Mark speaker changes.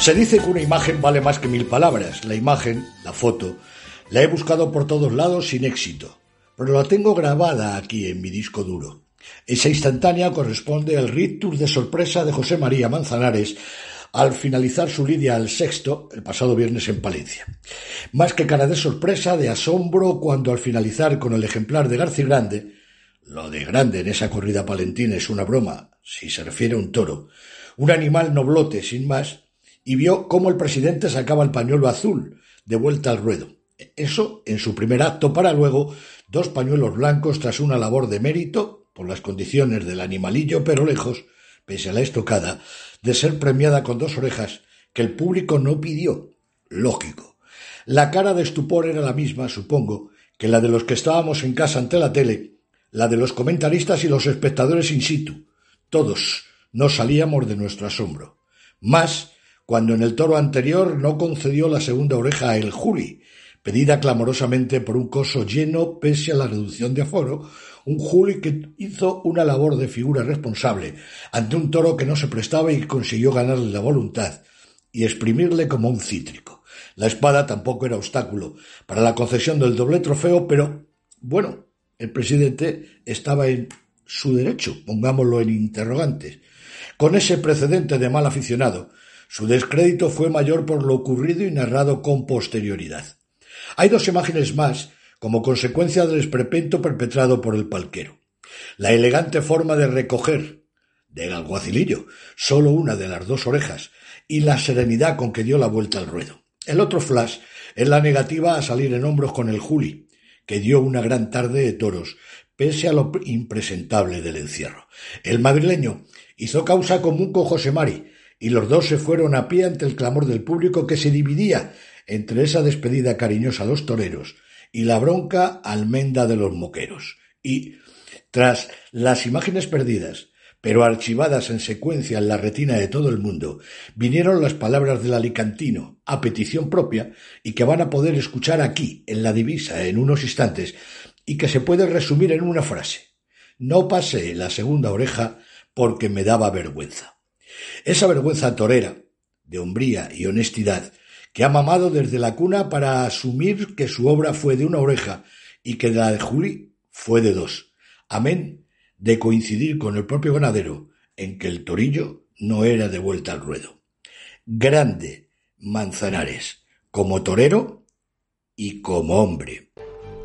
Speaker 1: Se dice que una imagen vale más que mil palabras. La imagen, la foto, la he buscado por todos lados sin éxito, pero la tengo grabada aquí en mi disco duro. Esa instantánea corresponde al rictus de sorpresa de José María Manzanares al finalizar su lidia al sexto el pasado viernes en Palencia. Más que cara de sorpresa, de asombro, cuando al finalizar con el ejemplar de García Grande, lo de grande en esa corrida palentina es una broma, si se refiere a un toro, un animal noblote sin más, y vio cómo el presidente sacaba el pañuelo azul de vuelta al ruedo. Eso en su primer acto para luego dos pañuelos blancos tras una labor de mérito por las condiciones del animalillo, pero lejos, pese a la estocada, de ser premiada con dos orejas que el público no pidió. Lógico. La cara de estupor era la misma, supongo, que la de los que estábamos en casa ante la tele, la de los comentaristas y los espectadores in situ. Todos no salíamos de nuestro asombro. Más cuando en el toro anterior no concedió la segunda oreja a el Juli, pedida clamorosamente por un coso lleno pese a la reducción de aforo, un Juli que hizo una labor de figura responsable ante un toro que no se prestaba y consiguió ganarle la voluntad y exprimirle como un cítrico. La espada tampoco era obstáculo para la concesión del doble trofeo, pero bueno, el presidente estaba en su derecho, pongámoslo en interrogantes. Con ese precedente de mal aficionado, su descrédito fue mayor por lo ocurrido y narrado con posterioridad. Hay dos imágenes más como consecuencia del esperpento perpetrado por el palquero. La elegante forma de recoger del alguacilillo solo una de las dos orejas y la serenidad con que dio la vuelta al ruedo. El otro flash es la negativa a salir en hombros con el Juli, que dio una gran tarde de toros, pese a lo impresentable del encierro. El madrileño hizo causa común con José Mari, y los dos se fueron a pie ante el clamor del público que se dividía entre esa despedida cariñosa a los toreros y la bronca almenda de los moqueros. Y, tras las imágenes perdidas, pero archivadas en secuencia en la retina de todo el mundo, vinieron las palabras del alicantino, a petición propia, y que van a poder escuchar aquí, en la divisa, en unos instantes, y que se puede resumir en una frase. No pasé la segunda oreja porque me daba vergüenza. Esa vergüenza torera, de hombría y honestidad, que ha mamado desde la cuna para asumir que su obra fue de una oreja y que la de Juli fue de dos. Amén de coincidir con el propio ganadero en que el torillo no era de vuelta al ruedo. Grande Manzanares, como torero y como hombre.